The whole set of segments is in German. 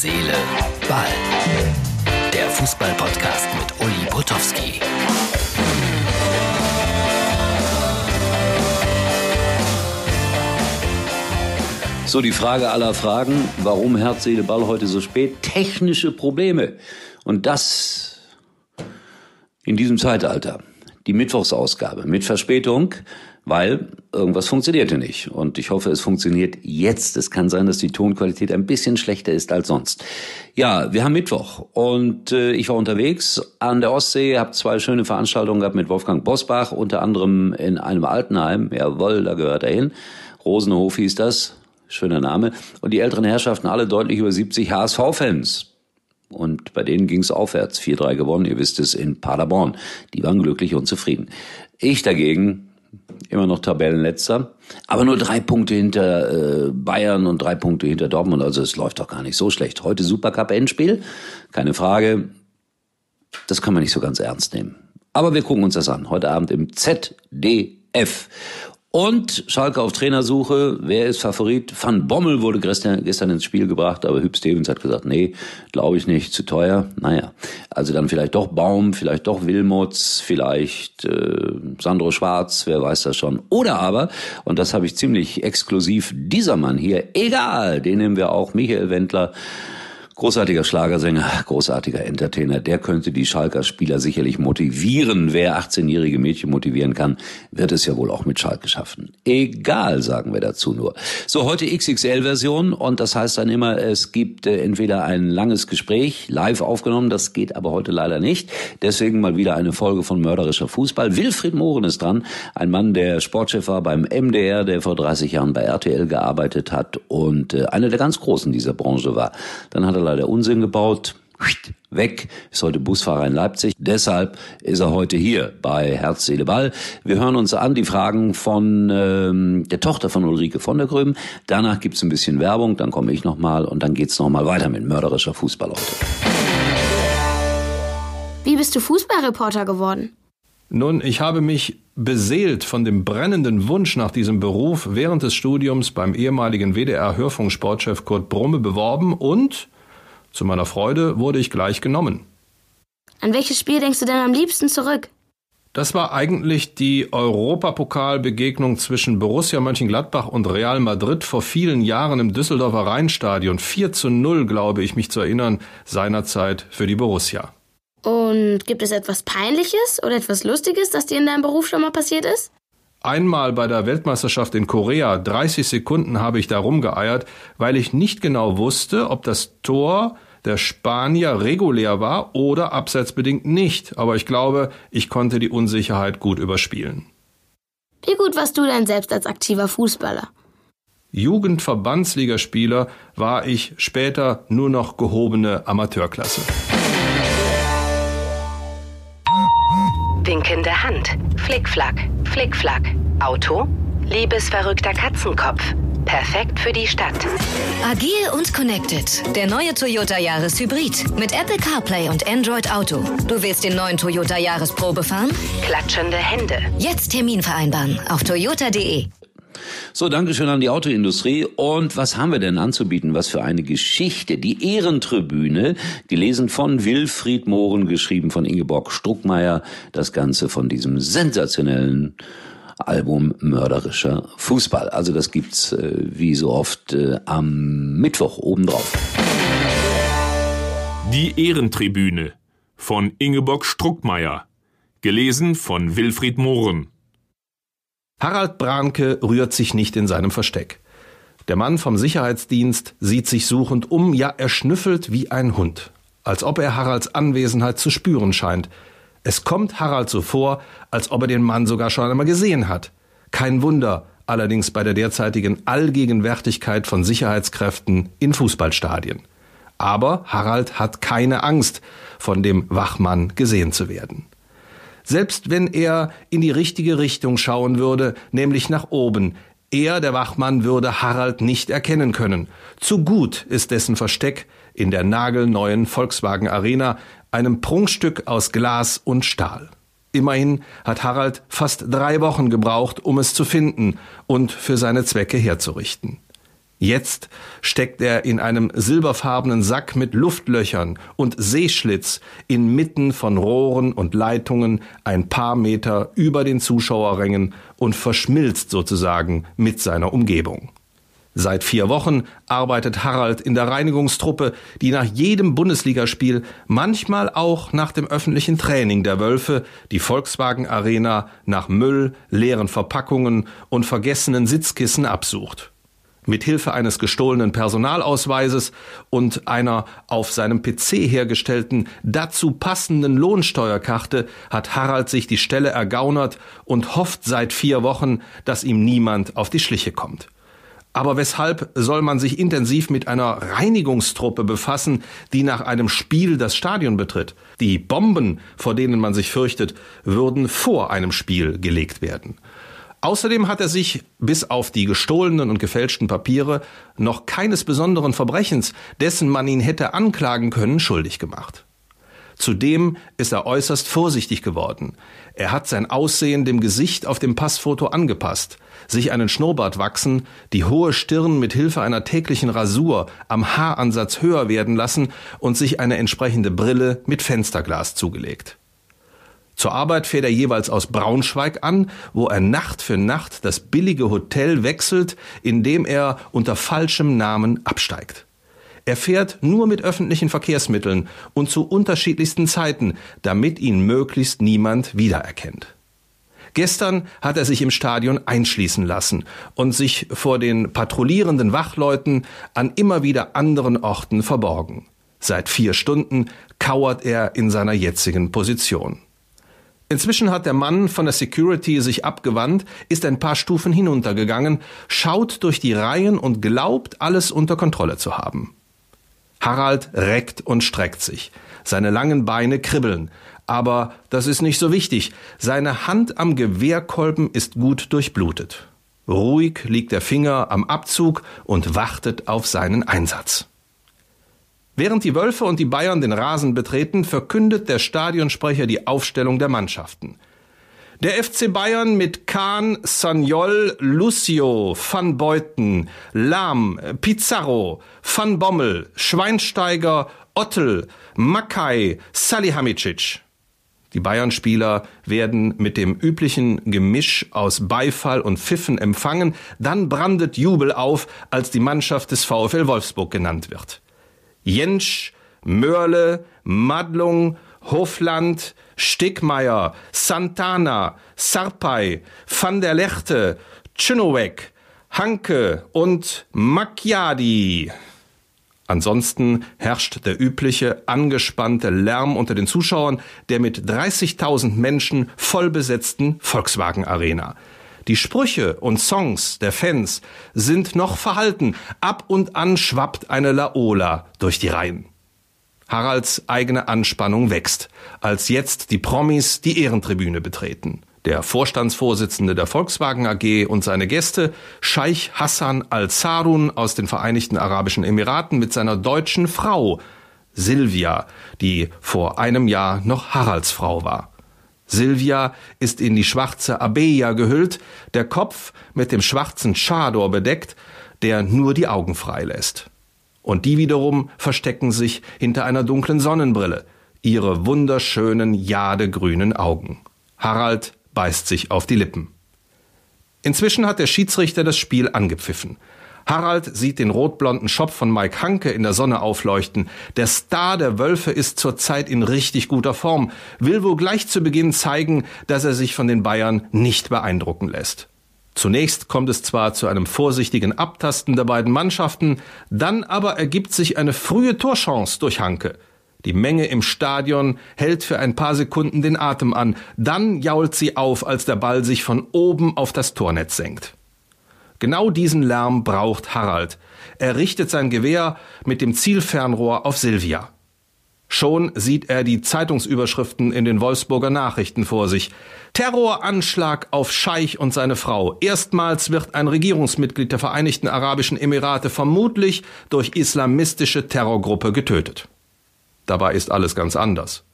Seele, Ball. Der Fußball-Podcast mit Uli Potowski. So, die Frage aller Fragen, warum Herz, Seele, Ball heute so spät? Technische Probleme. Und das in diesem Zeitalter. Die Mittwochsausgabe mit Verspätung, weil irgendwas funktionierte nicht. Und ich hoffe, es funktioniert jetzt. Es kann sein, dass die Tonqualität ein bisschen schlechter ist als sonst. Ja, wir haben Mittwoch und äh, ich war unterwegs an der Ostsee, habe zwei schöne Veranstaltungen gehabt mit Wolfgang Bosbach, unter anderem in einem Altenheim. Jawohl, da gehört er hin. Rosenhof hieß das schöner Name. Und die älteren Herrschaften alle deutlich über 70 HSV-Fans. Und bei denen ging es aufwärts. 4-3 gewonnen, ihr wisst es, in Paderborn. Die waren glücklich und zufrieden. Ich dagegen, immer noch Tabellenletzter, aber nur drei Punkte hinter äh, Bayern und drei Punkte hinter Dortmund. Also es läuft doch gar nicht so schlecht. Heute Supercup-Endspiel, keine Frage. Das kann man nicht so ganz ernst nehmen. Aber wir gucken uns das an. Heute Abend im ZDF. Und Schalke auf Trainersuche. Wer ist Favorit? Van Bommel wurde gestern, gestern ins Spiel gebracht, aber Hüb Stevens hat gesagt, nee, glaube ich nicht, zu teuer. Naja, also dann vielleicht doch Baum, vielleicht doch Wilmots, vielleicht äh, Sandro Schwarz, wer weiß das schon. Oder aber, und das habe ich ziemlich exklusiv, dieser Mann hier, egal, den nehmen wir auch, Michael Wendler, Großartiger Schlagersänger, großartiger Entertainer, der könnte die Schalker Spieler sicherlich motivieren. Wer 18-jährige Mädchen motivieren kann, wird es ja wohl auch mit Schalke schaffen. Egal, sagen wir dazu nur. So, heute XXL-Version und das heißt dann immer, es gibt äh, entweder ein langes Gespräch, live aufgenommen, das geht aber heute leider nicht. Deswegen mal wieder eine Folge von Mörderischer Fußball. Wilfried Mohren ist dran, ein Mann, der Sportchef war beim MDR, der vor 30 Jahren bei RTL gearbeitet hat und äh, einer der ganz Großen dieser Branche war. Dann hat er leider Unsinn gebaut. Weg, ist heute Busfahrer in Leipzig. Deshalb ist er heute hier bei Herz, Seele, Ball. Wir hören uns an die Fragen von ähm, der Tochter von Ulrike von der Gröben. Danach gibt's ein bisschen Werbung, dann komme ich nochmal und dann geht's nochmal weiter mit mörderischer Fußball heute. Wie bist du Fußballreporter geworden? Nun, ich habe mich beseelt von dem brennenden Wunsch nach diesem Beruf während des Studiums beim ehemaligen WDR-Hörfunksportchef Kurt Brumme beworben und zu meiner Freude wurde ich gleich genommen. An welches Spiel denkst du denn am liebsten zurück? Das war eigentlich die Europapokalbegegnung zwischen Borussia Mönchengladbach und Real Madrid vor vielen Jahren im Düsseldorfer Rheinstadion. 4 zu 0, glaube ich, mich zu erinnern, seinerzeit für die Borussia. Und gibt es etwas Peinliches oder etwas Lustiges, das dir in deinem Beruf schon mal passiert ist? Einmal bei der Weltmeisterschaft in Korea, 30 Sekunden habe ich da rumgeeiert, weil ich nicht genau wusste, ob das Tor der Spanier regulär war oder abseitsbedingt nicht. Aber ich glaube, ich konnte die Unsicherheit gut überspielen. Wie gut warst du denn selbst als aktiver Fußballer? Jugendverbandsligaspieler war ich später nur noch gehobene Amateurklasse. Winkende Hand. Flickflack. Flickflack. Auto. Liebesverrückter Katzenkopf. Perfekt für die Stadt. Agil und connected. Der neue Toyota Yaris Hybrid. Mit Apple CarPlay und Android Auto. Du willst den neuen Toyota Yaris Probe fahren? Klatschende Hände. Jetzt Termin vereinbaren auf toyota.de. So, Dankeschön an die Autoindustrie. Und was haben wir denn anzubieten? Was für eine Geschichte. Die Ehrentribüne, gelesen von Wilfried Mohren, geschrieben von Ingeborg Struckmeier. Das Ganze von diesem sensationellen Album Mörderischer Fußball. Also das gibt's äh, wie so oft äh, am Mittwoch obendrauf. Die Ehrentribüne von Ingeborg Struckmeier. Gelesen von Wilfried Mohren. Harald Branke rührt sich nicht in seinem Versteck. Der Mann vom Sicherheitsdienst sieht sich suchend um, ja, er schnüffelt wie ein Hund, als ob er Haralds Anwesenheit zu spüren scheint. Es kommt Harald so vor, als ob er den Mann sogar schon einmal gesehen hat. Kein Wunder, allerdings bei der derzeitigen Allgegenwärtigkeit von Sicherheitskräften in Fußballstadien. Aber Harald hat keine Angst, von dem Wachmann gesehen zu werden. Selbst wenn er in die richtige Richtung schauen würde, nämlich nach oben, er, der Wachmann, würde Harald nicht erkennen können. Zu gut ist dessen Versteck in der nagelneuen Volkswagen Arena, einem Prunkstück aus Glas und Stahl. Immerhin hat Harald fast drei Wochen gebraucht, um es zu finden und für seine Zwecke herzurichten. Jetzt steckt er in einem silberfarbenen Sack mit Luftlöchern und Seeschlitz inmitten von Rohren und Leitungen ein paar Meter über den Zuschauerrängen und verschmilzt sozusagen mit seiner Umgebung. Seit vier Wochen arbeitet Harald in der Reinigungstruppe, die nach jedem Bundesligaspiel, manchmal auch nach dem öffentlichen Training der Wölfe, die Volkswagen Arena nach Müll, leeren Verpackungen und vergessenen Sitzkissen absucht. Mit Hilfe eines gestohlenen Personalausweises und einer auf seinem PC hergestellten, dazu passenden Lohnsteuerkarte hat Harald sich die Stelle ergaunert und hofft seit vier Wochen, dass ihm niemand auf die Schliche kommt. Aber weshalb soll man sich intensiv mit einer Reinigungstruppe befassen, die nach einem Spiel das Stadion betritt? Die Bomben, vor denen man sich fürchtet, würden vor einem Spiel gelegt werden. Außerdem hat er sich bis auf die gestohlenen und gefälschten Papiere noch keines besonderen Verbrechens, dessen man ihn hätte anklagen können, schuldig gemacht. Zudem ist er äußerst vorsichtig geworden. Er hat sein Aussehen dem Gesicht auf dem Passfoto angepasst, sich einen Schnurrbart wachsen, die hohe Stirn mit Hilfe einer täglichen Rasur am Haaransatz höher werden lassen und sich eine entsprechende Brille mit Fensterglas zugelegt. Zur Arbeit fährt er jeweils aus Braunschweig an, wo er Nacht für Nacht das billige Hotel wechselt, in dem er unter falschem Namen absteigt. Er fährt nur mit öffentlichen Verkehrsmitteln und zu unterschiedlichsten Zeiten, damit ihn möglichst niemand wiedererkennt. Gestern hat er sich im Stadion einschließen lassen und sich vor den patrouillierenden Wachleuten an immer wieder anderen Orten verborgen. Seit vier Stunden kauert er in seiner jetzigen Position. Inzwischen hat der Mann von der Security sich abgewandt, ist ein paar Stufen hinuntergegangen, schaut durch die Reihen und glaubt, alles unter Kontrolle zu haben. Harald reckt und streckt sich. Seine langen Beine kribbeln. Aber das ist nicht so wichtig. Seine Hand am Gewehrkolben ist gut durchblutet. Ruhig liegt der Finger am Abzug und wartet auf seinen Einsatz. Während die Wölfe und die Bayern den Rasen betreten, verkündet der Stadionsprecher die Aufstellung der Mannschaften. Der FC Bayern mit Kahn, Sagnol, Lucio, Van Beuten, Lahm, Pizarro, Van Bommel, Schweinsteiger, Ottel, Mackay, Salihamidzic. Die Bayern-Spieler werden mit dem üblichen Gemisch aus Beifall und Pfiffen empfangen, dann brandet Jubel auf, als die Mannschaft des VfL Wolfsburg genannt wird. Jentsch, Mörle, Madlung, Hofland, Stickmeier, Santana, Sarpay, van der Lechte, Czynowek, Hanke und Macchiadi. Ansonsten herrscht der übliche angespannte Lärm unter den Zuschauern der mit 30.000 Menschen vollbesetzten Volkswagen Arena. Die Sprüche und Songs der Fans sind noch verhalten. Ab und an schwappt eine Laola durch die Reihen. Haralds eigene Anspannung wächst, als jetzt die Promis die Ehrentribüne betreten. Der Vorstandsvorsitzende der Volkswagen AG und seine Gäste, Scheich Hassan al-Sarun aus den Vereinigten Arabischen Emiraten mit seiner deutschen Frau, Silvia, die vor einem Jahr noch Haralds Frau war. Silvia ist in die schwarze Abeja gehüllt, der Kopf mit dem schwarzen Chador bedeckt, der nur die Augen freilässt. Und die wiederum verstecken sich hinter einer dunklen Sonnenbrille, ihre wunderschönen jadegrünen Augen. Harald beißt sich auf die Lippen. Inzwischen hat der Schiedsrichter das Spiel angepfiffen. Harald sieht den rotblonden Schopf von Mike Hanke in der Sonne aufleuchten. Der Star der Wölfe ist zurzeit in richtig guter Form, will wohl gleich zu Beginn zeigen, dass er sich von den Bayern nicht beeindrucken lässt. Zunächst kommt es zwar zu einem vorsichtigen Abtasten der beiden Mannschaften, dann aber ergibt sich eine frühe Torchance durch Hanke. Die Menge im Stadion hält für ein paar Sekunden den Atem an, dann jault sie auf, als der Ball sich von oben auf das Tornetz senkt. Genau diesen Lärm braucht Harald. Er richtet sein Gewehr mit dem Zielfernrohr auf Silvia. Schon sieht er die Zeitungsüberschriften in den Wolfsburger Nachrichten vor sich. Terroranschlag auf Scheich und seine Frau. Erstmals wird ein Regierungsmitglied der Vereinigten Arabischen Emirate vermutlich durch islamistische Terrorgruppe getötet. Dabei ist alles ganz anders.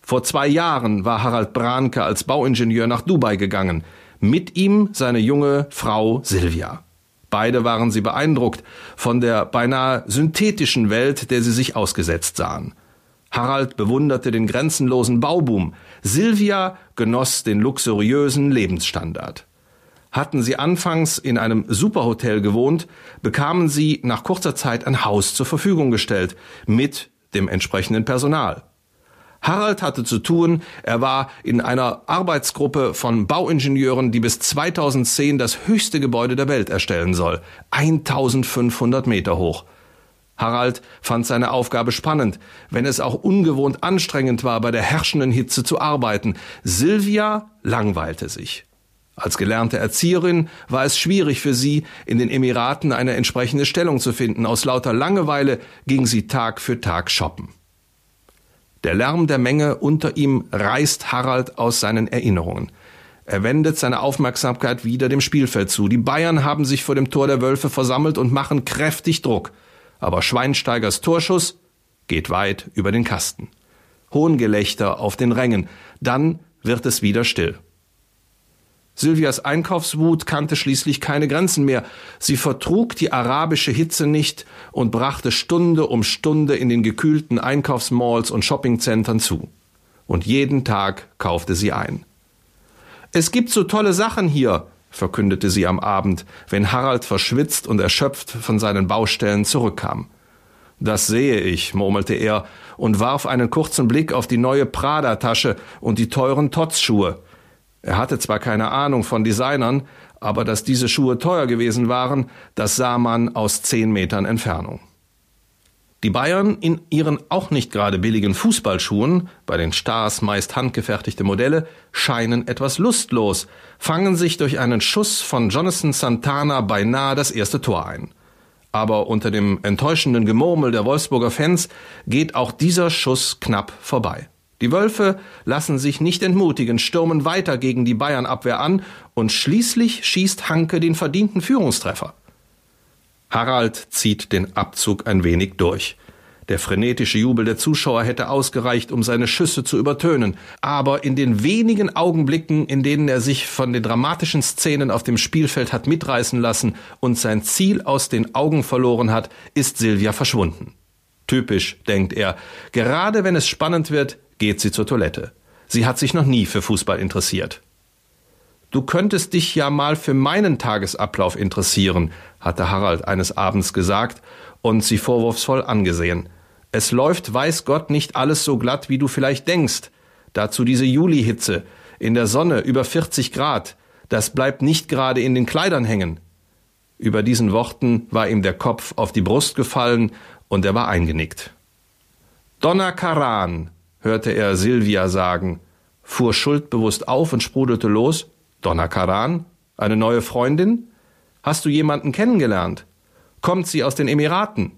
Vor zwei Jahren war Harald Brahnke als Bauingenieur nach Dubai gegangen mit ihm seine junge Frau Silvia. Beide waren sie beeindruckt von der beinahe synthetischen Welt, der sie sich ausgesetzt sahen. Harald bewunderte den grenzenlosen Bauboom. Silvia genoss den luxuriösen Lebensstandard. Hatten sie anfangs in einem Superhotel gewohnt, bekamen sie nach kurzer Zeit ein Haus zur Verfügung gestellt, mit dem entsprechenden Personal. Harald hatte zu tun, er war in einer Arbeitsgruppe von Bauingenieuren, die bis 2010 das höchste Gebäude der Welt erstellen soll, 1500 Meter hoch. Harald fand seine Aufgabe spannend, wenn es auch ungewohnt anstrengend war, bei der herrschenden Hitze zu arbeiten. Silvia langweilte sich. Als gelernte Erzieherin war es schwierig für sie, in den Emiraten eine entsprechende Stellung zu finden. Aus lauter Langeweile ging sie Tag für Tag shoppen. Der Lärm der Menge unter ihm reißt Harald aus seinen Erinnerungen. Er wendet seine Aufmerksamkeit wieder dem Spielfeld zu. Die Bayern haben sich vor dem Tor der Wölfe versammelt und machen kräftig Druck. Aber Schweinsteigers Torschuss geht weit über den Kasten. Hohngelächter auf den Rängen. Dann wird es wieder still. Sylvias Einkaufswut kannte schließlich keine Grenzen mehr. Sie vertrug die arabische Hitze nicht und brachte Stunde um Stunde in den gekühlten Einkaufsmalls und Shoppingzentren zu. Und jeden Tag kaufte sie ein. Es gibt so tolle Sachen hier, verkündete sie am Abend, wenn Harald verschwitzt und erschöpft von seinen Baustellen zurückkam. Das sehe ich, murmelte er und warf einen kurzen Blick auf die neue Prada-Tasche und die teuren Tots-Schuhe. Er hatte zwar keine Ahnung von Designern, aber dass diese Schuhe teuer gewesen waren, das sah man aus zehn Metern Entfernung. Die Bayern in ihren auch nicht gerade billigen Fußballschuhen, bei den Stars meist handgefertigte Modelle, scheinen etwas lustlos, fangen sich durch einen Schuss von Jonathan Santana beinahe das erste Tor ein. Aber unter dem enttäuschenden Gemurmel der Wolfsburger Fans geht auch dieser Schuss knapp vorbei. Die Wölfe lassen sich nicht entmutigen, stürmen weiter gegen die Bayernabwehr an und schließlich schießt Hanke den verdienten Führungstreffer. Harald zieht den Abzug ein wenig durch. Der frenetische Jubel der Zuschauer hätte ausgereicht, um seine Schüsse zu übertönen, aber in den wenigen Augenblicken, in denen er sich von den dramatischen Szenen auf dem Spielfeld hat mitreißen lassen und sein Ziel aus den Augen verloren hat, ist Silvia verschwunden. Typisch, denkt er, gerade wenn es spannend wird, geht sie zur Toilette. Sie hat sich noch nie für Fußball interessiert. Du könntest dich ja mal für meinen Tagesablauf interessieren, hatte Harald eines Abends gesagt und sie vorwurfsvoll angesehen. Es läuft, weiß Gott, nicht alles so glatt, wie du vielleicht denkst. Dazu diese Julihitze, in der Sonne über 40 Grad, das bleibt nicht gerade in den Kleidern hängen. Über diesen Worten war ihm der Kopf auf die Brust gefallen und er war eingenickt. Donna Karan, hörte er Silvia sagen, fuhr schuldbewusst auf und sprudelte los. Donna Karan? Eine neue Freundin? Hast du jemanden kennengelernt? Kommt sie aus den Emiraten?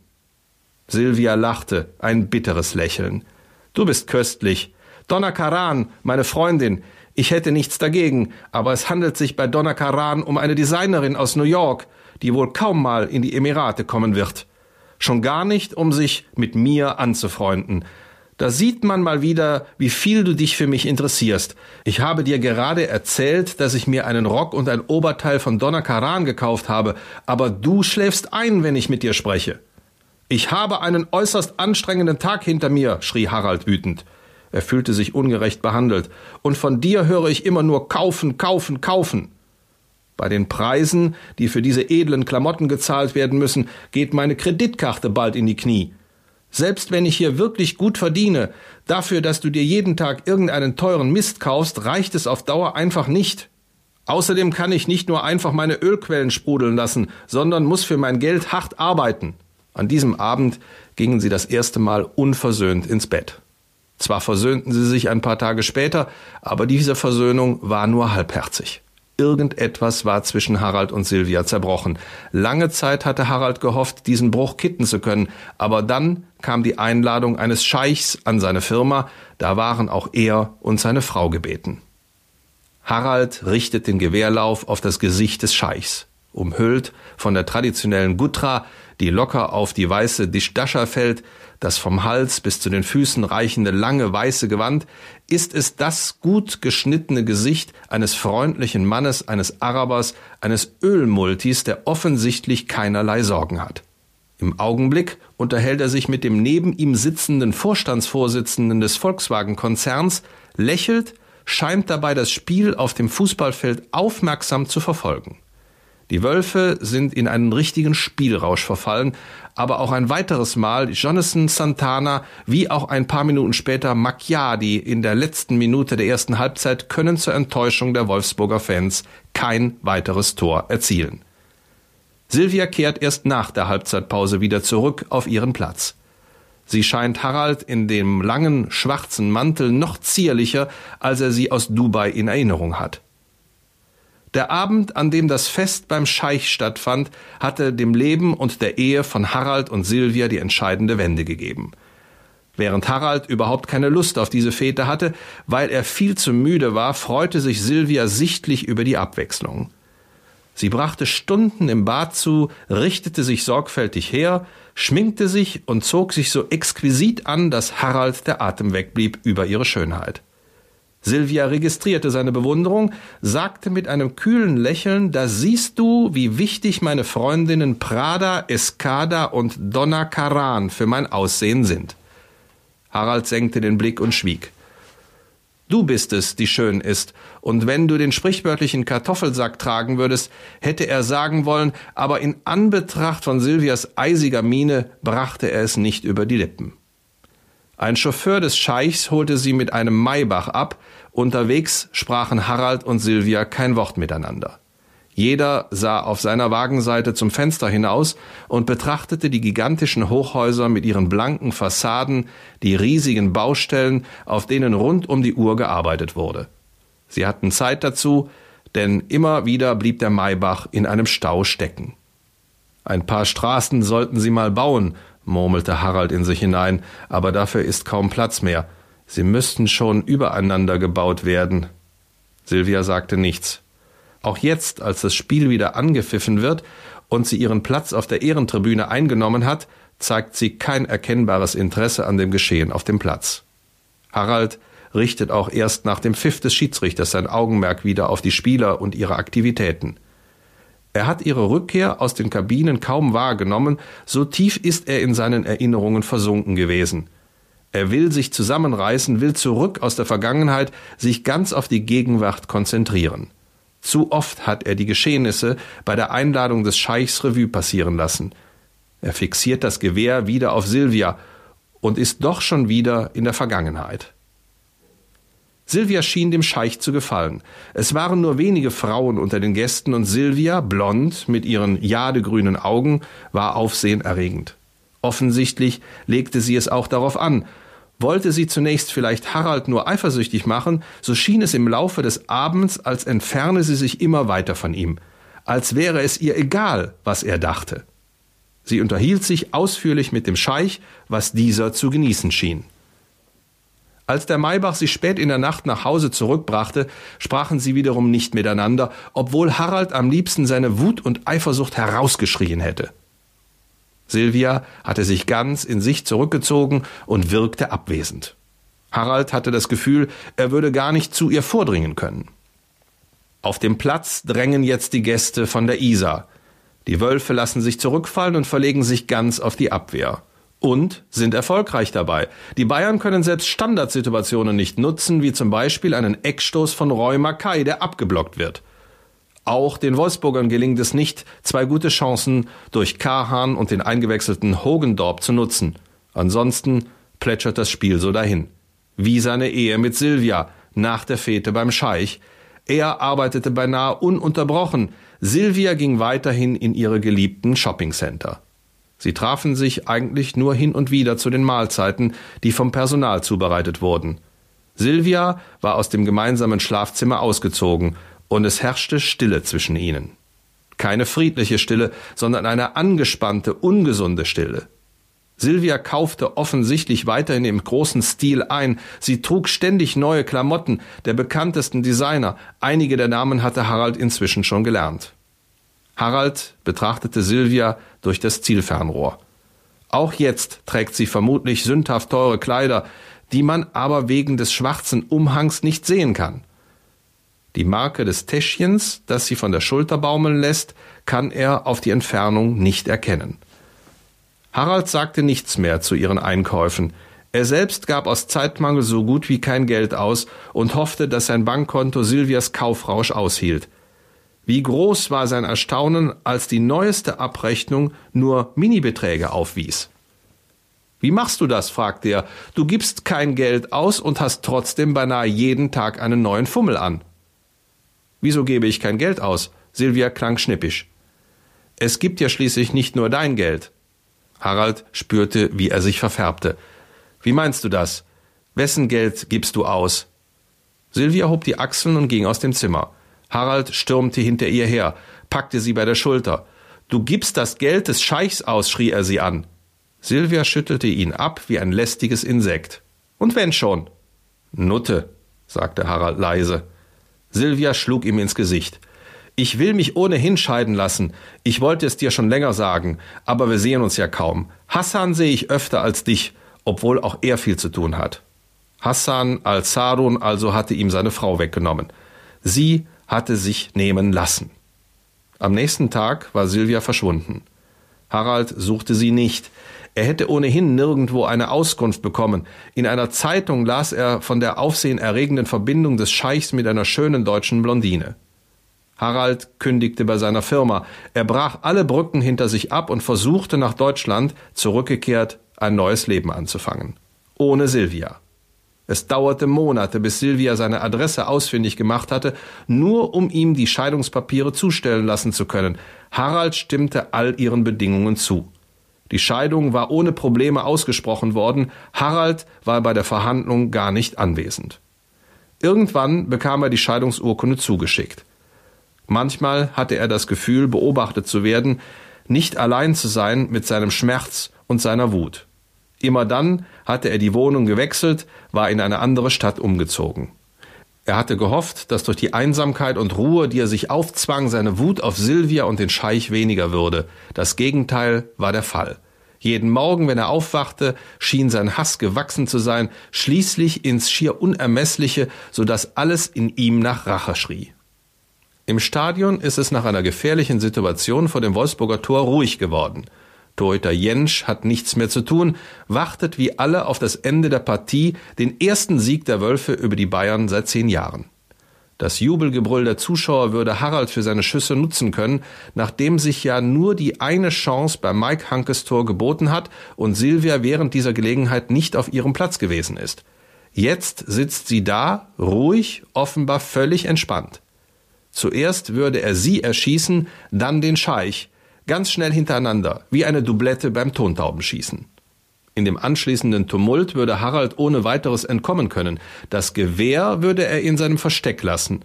Silvia lachte, ein bitteres Lächeln. Du bist köstlich. Donna Karan, meine Freundin, ich hätte nichts dagegen, aber es handelt sich bei Donna Karan um eine Designerin aus New York, die wohl kaum mal in die Emirate kommen wird. Schon gar nicht, um sich mit mir anzufreunden. Da sieht man mal wieder, wie viel du dich für mich interessierst. Ich habe dir gerade erzählt, dass ich mir einen Rock und ein Oberteil von Donna Karan gekauft habe, aber du schläfst ein, wenn ich mit dir spreche. Ich habe einen äußerst anstrengenden Tag hinter mir, schrie Harald wütend. Er fühlte sich ungerecht behandelt. Und von dir höre ich immer nur kaufen, kaufen, kaufen. Bei den Preisen, die für diese edlen Klamotten gezahlt werden müssen, geht meine Kreditkarte bald in die Knie. Selbst wenn ich hier wirklich gut verdiene, dafür, dass du dir jeden Tag irgendeinen teuren Mist kaufst, reicht es auf Dauer einfach nicht. Außerdem kann ich nicht nur einfach meine Ölquellen sprudeln lassen, sondern muss für mein Geld hart arbeiten. An diesem Abend gingen sie das erste Mal unversöhnt ins Bett. Zwar versöhnten sie sich ein paar Tage später, aber diese Versöhnung war nur halbherzig. Irgendetwas war zwischen Harald und Silvia zerbrochen. Lange Zeit hatte Harald gehofft, diesen Bruch kitten zu können, aber dann kam die Einladung eines Scheichs an seine Firma, da waren auch er und seine Frau gebeten. Harald richtet den Gewehrlauf auf das Gesicht des Scheichs. Umhüllt von der traditionellen Gutra die locker auf die weiße Dishdascha fällt, das vom Hals bis zu den Füßen reichende lange weiße Gewand, ist es das gut geschnittene Gesicht eines freundlichen Mannes, eines Arabers, eines Ölmultis, der offensichtlich keinerlei Sorgen hat. Im Augenblick unterhält er sich mit dem neben ihm sitzenden Vorstandsvorsitzenden des Volkswagen-Konzerns, lächelt, scheint dabei das Spiel auf dem Fußballfeld aufmerksam zu verfolgen. Die Wölfe sind in einen richtigen Spielrausch verfallen, aber auch ein weiteres Mal Jonathan Santana wie auch ein paar Minuten später Macchiadi in der letzten Minute der ersten Halbzeit können zur Enttäuschung der Wolfsburger Fans kein weiteres Tor erzielen. Silvia kehrt erst nach der Halbzeitpause wieder zurück auf ihren Platz. Sie scheint Harald in dem langen schwarzen Mantel noch zierlicher, als er sie aus Dubai in Erinnerung hat. Der Abend, an dem das Fest beim Scheich stattfand, hatte dem Leben und der Ehe von Harald und Silvia die entscheidende Wende gegeben. Während Harald überhaupt keine Lust auf diese Fete hatte, weil er viel zu müde war, freute sich Silvia sichtlich über die Abwechslung. Sie brachte Stunden im Bad zu, richtete sich sorgfältig her, schminkte sich und zog sich so exquisit an, dass Harald der Atem wegblieb über ihre Schönheit. Silvia registrierte seine Bewunderung, sagte mit einem kühlen Lächeln, da siehst du, wie wichtig meine Freundinnen Prada, Escada und Donna Karan für mein Aussehen sind. Harald senkte den Blick und schwieg. Du bist es, die schön ist, und wenn du den sprichwörtlichen Kartoffelsack tragen würdest, hätte er sagen wollen, aber in Anbetracht von Silvias eisiger Miene brachte er es nicht über die Lippen. Ein Chauffeur des Scheichs holte sie mit einem Maybach ab, unterwegs sprachen Harald und Silvia kein Wort miteinander. Jeder sah auf seiner Wagenseite zum Fenster hinaus und betrachtete die gigantischen Hochhäuser mit ihren blanken Fassaden, die riesigen Baustellen, auf denen rund um die Uhr gearbeitet wurde. Sie hatten Zeit dazu, denn immer wieder blieb der Maybach in einem Stau stecken. Ein paar Straßen sollten sie mal bauen, murmelte Harald in sich hinein, aber dafür ist kaum Platz mehr. Sie müssten schon übereinander gebaut werden. Silvia sagte nichts. Auch jetzt, als das Spiel wieder angepfiffen wird und sie ihren Platz auf der Ehrentribüne eingenommen hat, zeigt sie kein erkennbares Interesse an dem Geschehen auf dem Platz. Harald richtet auch erst nach dem Pfiff des Schiedsrichters sein Augenmerk wieder auf die Spieler und ihre Aktivitäten. Er hat ihre Rückkehr aus den Kabinen kaum wahrgenommen, so tief ist er in seinen Erinnerungen versunken gewesen. Er will sich zusammenreißen, will zurück aus der Vergangenheit, sich ganz auf die Gegenwart konzentrieren. Zu oft hat er die Geschehnisse bei der Einladung des Scheichs Revue passieren lassen. Er fixiert das Gewehr wieder auf Silvia und ist doch schon wieder in der Vergangenheit. Silvia schien dem Scheich zu gefallen. Es waren nur wenige Frauen unter den Gästen und Silvia, blond, mit ihren jadegrünen Augen, war aufsehenerregend. Offensichtlich legte sie es auch darauf an. Wollte sie zunächst vielleicht Harald nur eifersüchtig machen, so schien es im Laufe des Abends, als entferne sie sich immer weiter von ihm, als wäre es ihr egal, was er dachte. Sie unterhielt sich ausführlich mit dem Scheich, was dieser zu genießen schien. Als der Maybach sie spät in der Nacht nach Hause zurückbrachte, sprachen sie wiederum nicht miteinander, obwohl Harald am liebsten seine Wut und Eifersucht herausgeschrien hätte. Silvia hatte sich ganz in sich zurückgezogen und wirkte abwesend. Harald hatte das Gefühl, er würde gar nicht zu ihr vordringen können. Auf dem Platz drängen jetzt die Gäste von der Isar. Die Wölfe lassen sich zurückfallen und verlegen sich ganz auf die Abwehr und sind erfolgreich dabei. Die Bayern können selbst Standardsituationen nicht nutzen, wie zum Beispiel einen Eckstoß von Roy Mackay, der abgeblockt wird. Auch den Wolfsburgern gelingt es nicht, zwei gute Chancen durch Kahan und den eingewechselten Hogendorp zu nutzen. Ansonsten plätschert das Spiel so dahin. Wie seine Ehe mit Silvia nach der Fete beim Scheich. Er arbeitete beinahe ununterbrochen. Silvia ging weiterhin in ihre geliebten Shoppingcenter. Sie trafen sich eigentlich nur hin und wieder zu den Mahlzeiten, die vom Personal zubereitet wurden. Silvia war aus dem gemeinsamen Schlafzimmer ausgezogen, und es herrschte Stille zwischen ihnen. Keine friedliche Stille, sondern eine angespannte, ungesunde Stille. Silvia kaufte offensichtlich weiterhin im großen Stil ein. Sie trug ständig neue Klamotten der bekanntesten Designer. Einige der Namen hatte Harald inzwischen schon gelernt. Harald betrachtete Silvia durch das Zielfernrohr. Auch jetzt trägt sie vermutlich sündhaft teure Kleider, die man aber wegen des schwarzen Umhangs nicht sehen kann. Die Marke des Täschchens, das sie von der Schulter baumeln lässt, kann er auf die Entfernung nicht erkennen. Harald sagte nichts mehr zu ihren Einkäufen. Er selbst gab aus Zeitmangel so gut wie kein Geld aus und hoffte, dass sein Bankkonto Silvias Kaufrausch aushielt. Wie groß war sein Erstaunen, als die neueste Abrechnung nur Minibeträge aufwies. Wie machst du das? fragte er. Du gibst kein Geld aus und hast trotzdem beinahe jeden Tag einen neuen Fummel an. Wieso gebe ich kein Geld aus? Silvia klang schnippisch. Es gibt ja schließlich nicht nur dein Geld. Harald spürte, wie er sich verfärbte. Wie meinst du das? Wessen Geld gibst du aus? Silvia hob die Achseln und ging aus dem Zimmer. Harald stürmte hinter ihr her, packte sie bei der Schulter. Du gibst das Geld des Scheichs aus, schrie er sie an. Silvia schüttelte ihn ab wie ein lästiges Insekt. Und wenn schon? Nutte, sagte Harald leise. Silvia schlug ihm ins Gesicht. Ich will mich ohnehin scheiden lassen. Ich wollte es dir schon länger sagen, aber wir sehen uns ja kaum. Hassan sehe ich öfter als dich, obwohl auch er viel zu tun hat. Hassan al-Sarun also hatte ihm seine Frau weggenommen. Sie hatte sich nehmen lassen. Am nächsten Tag war Silvia verschwunden. Harald suchte sie nicht. Er hätte ohnehin nirgendwo eine Auskunft bekommen. In einer Zeitung las er von der aufsehenerregenden Verbindung des Scheichs mit einer schönen deutschen Blondine. Harald kündigte bei seiner Firma. Er brach alle Brücken hinter sich ab und versuchte nach Deutschland, zurückgekehrt, ein neues Leben anzufangen. Ohne Silvia. Es dauerte Monate, bis Silvia seine Adresse ausfindig gemacht hatte, nur um ihm die Scheidungspapiere zustellen lassen zu können. Harald stimmte all ihren Bedingungen zu. Die Scheidung war ohne Probleme ausgesprochen worden, Harald war bei der Verhandlung gar nicht anwesend. Irgendwann bekam er die Scheidungsurkunde zugeschickt. Manchmal hatte er das Gefühl, beobachtet zu werden, nicht allein zu sein mit seinem Schmerz und seiner Wut. Immer dann hatte er die Wohnung gewechselt, war in eine andere Stadt umgezogen. Er hatte gehofft, dass durch die Einsamkeit und Ruhe, die er sich aufzwang, seine Wut auf Silvia und den Scheich weniger würde. Das Gegenteil war der Fall. Jeden Morgen, wenn er aufwachte, schien sein Hass gewachsen zu sein, schließlich ins schier Unermessliche, so dass alles in ihm nach Rache schrie. Im Stadion ist es nach einer gefährlichen Situation vor dem Wolfsburger Tor ruhig geworden. Torhüter Jentsch hat nichts mehr zu tun, wartet wie alle auf das Ende der Partie, den ersten Sieg der Wölfe über die Bayern seit zehn Jahren. Das Jubelgebrüll der Zuschauer würde Harald für seine Schüsse nutzen können, nachdem sich ja nur die eine Chance bei Mike Hankes Tor geboten hat und Silvia während dieser Gelegenheit nicht auf ihrem Platz gewesen ist. Jetzt sitzt sie da, ruhig, offenbar völlig entspannt. Zuerst würde er sie erschießen, dann den Scheich, ganz schnell hintereinander, wie eine Doublette beim Tontaubenschießen. In dem anschließenden Tumult würde Harald ohne weiteres entkommen können. Das Gewehr würde er in seinem Versteck lassen.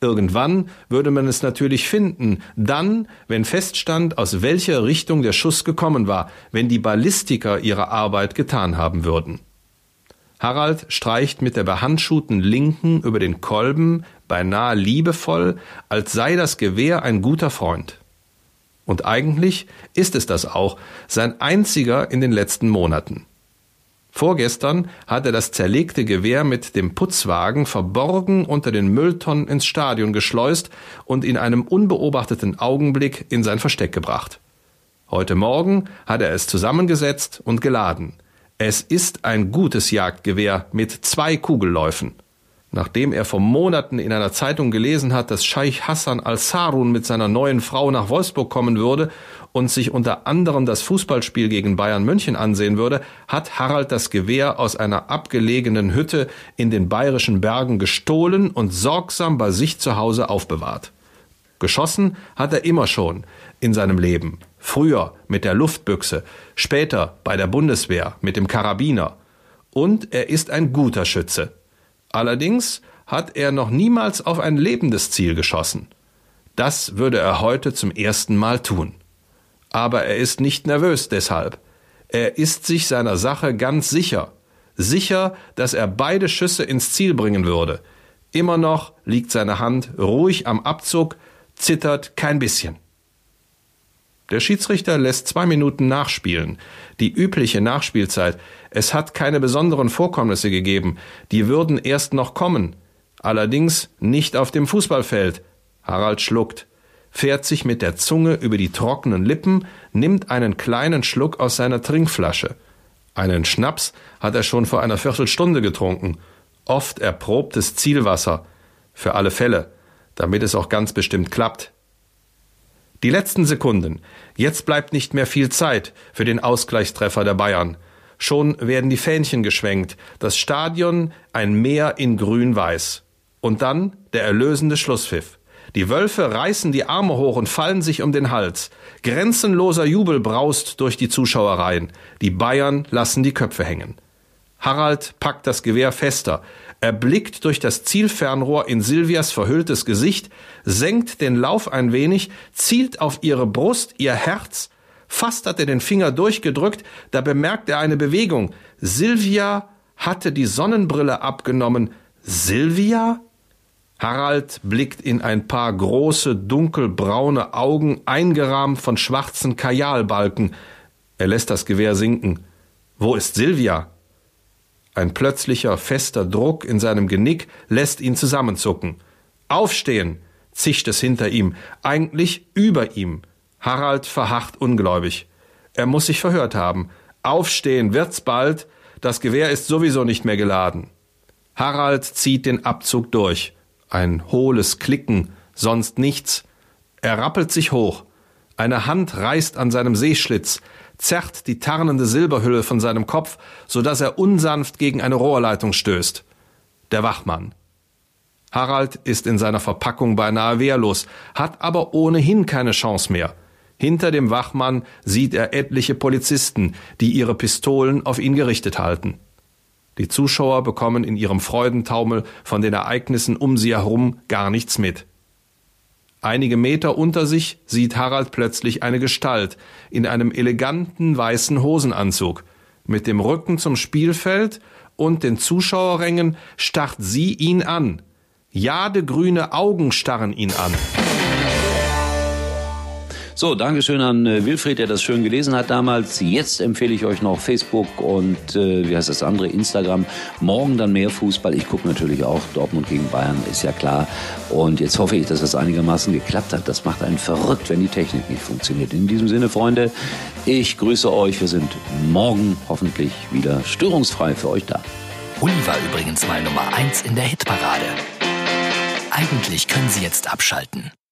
Irgendwann würde man es natürlich finden, dann, wenn feststand, aus welcher Richtung der Schuss gekommen war, wenn die Ballistiker ihre Arbeit getan haben würden. Harald streicht mit der behandschuhten Linken über den Kolben, beinahe liebevoll, als sei das Gewehr ein guter Freund. Und eigentlich ist es das auch, sein einziger in den letzten Monaten. Vorgestern hat er das zerlegte Gewehr mit dem Putzwagen verborgen unter den Mülltonnen ins Stadion geschleust und in einem unbeobachteten Augenblick in sein Versteck gebracht. Heute Morgen hat er es zusammengesetzt und geladen. Es ist ein gutes Jagdgewehr mit zwei Kugelläufen. Nachdem er vor Monaten in einer Zeitung gelesen hat, dass Scheich Hassan al-Sarun mit seiner neuen Frau nach Wolfsburg kommen würde und sich unter anderem das Fußballspiel gegen Bayern München ansehen würde, hat Harald das Gewehr aus einer abgelegenen Hütte in den bayerischen Bergen gestohlen und sorgsam bei sich zu Hause aufbewahrt. Geschossen hat er immer schon in seinem Leben. Früher mit der Luftbüchse, später bei der Bundeswehr mit dem Karabiner. Und er ist ein guter Schütze. Allerdings hat er noch niemals auf ein lebendes Ziel geschossen. Das würde er heute zum ersten Mal tun. Aber er ist nicht nervös deshalb. Er ist sich seiner Sache ganz sicher. Sicher, dass er beide Schüsse ins Ziel bringen würde. Immer noch liegt seine Hand ruhig am Abzug, zittert kein bisschen. Der Schiedsrichter lässt zwei Minuten nachspielen. Die übliche Nachspielzeit. Es hat keine besonderen Vorkommnisse gegeben. Die würden erst noch kommen. Allerdings nicht auf dem Fußballfeld. Harald schluckt, fährt sich mit der Zunge über die trockenen Lippen, nimmt einen kleinen Schluck aus seiner Trinkflasche. Einen Schnaps hat er schon vor einer Viertelstunde getrunken. Oft erprobtes Zielwasser. Für alle Fälle, damit es auch ganz bestimmt klappt. Die letzten Sekunden. Jetzt bleibt nicht mehr viel Zeit für den Ausgleichstreffer der Bayern. Schon werden die Fähnchen geschwenkt, das Stadion ein Meer in grün-weiß. Und dann der erlösende Schlusspfiff. Die Wölfe reißen die Arme hoch und fallen sich um den Hals. Grenzenloser Jubel braust durch die Zuschauereien. Die Bayern lassen die Köpfe hängen. Harald packt das Gewehr fester. Er blickt durch das Zielfernrohr in Silvias verhülltes Gesicht, senkt den Lauf ein wenig, zielt auf ihre Brust, ihr Herz. Fast hat er den Finger durchgedrückt, da bemerkt er eine Bewegung. Silvia hatte die Sonnenbrille abgenommen. Silvia? Harald blickt in ein paar große, dunkelbraune Augen, eingerahmt von schwarzen Kajalbalken. Er lässt das Gewehr sinken. Wo ist Silvia? Ein plötzlicher, fester Druck in seinem Genick lässt ihn zusammenzucken. Aufstehen! zischt es hinter ihm, eigentlich über ihm. Harald verharrt ungläubig. Er muss sich verhört haben. Aufstehen wird's bald, das Gewehr ist sowieso nicht mehr geladen. Harald zieht den Abzug durch. Ein hohles Klicken, sonst nichts. Er rappelt sich hoch. Eine Hand reißt an seinem Seeschlitz, zerrt die tarnende Silberhülle von seinem Kopf, so dass er unsanft gegen eine Rohrleitung stößt. Der Wachmann. Harald ist in seiner Verpackung beinahe wehrlos, hat aber ohnehin keine Chance mehr. Hinter dem Wachmann sieht er etliche Polizisten, die ihre Pistolen auf ihn gerichtet halten. Die Zuschauer bekommen in ihrem Freudentaumel von den Ereignissen um sie herum gar nichts mit. Einige Meter unter sich sieht Harald plötzlich eine Gestalt in einem eleganten weißen Hosenanzug. Mit dem Rücken zum Spielfeld und den Zuschauerrängen starrt sie ihn an. Jadegrüne Augen starren ihn an. So, Dankeschön an äh, Wilfried, der das schön gelesen hat damals. Jetzt empfehle ich euch noch Facebook und äh, wie heißt das andere, Instagram. Morgen dann mehr Fußball. Ich gucke natürlich auch Dortmund gegen Bayern, ist ja klar. Und jetzt hoffe ich, dass das einigermaßen geklappt hat. Das macht einen verrückt, wenn die Technik nicht funktioniert. In diesem Sinne, Freunde, ich grüße euch. Wir sind morgen hoffentlich wieder störungsfrei für euch da. Uli war übrigens mal Nummer 1 in der Hitparade. Eigentlich können Sie jetzt abschalten.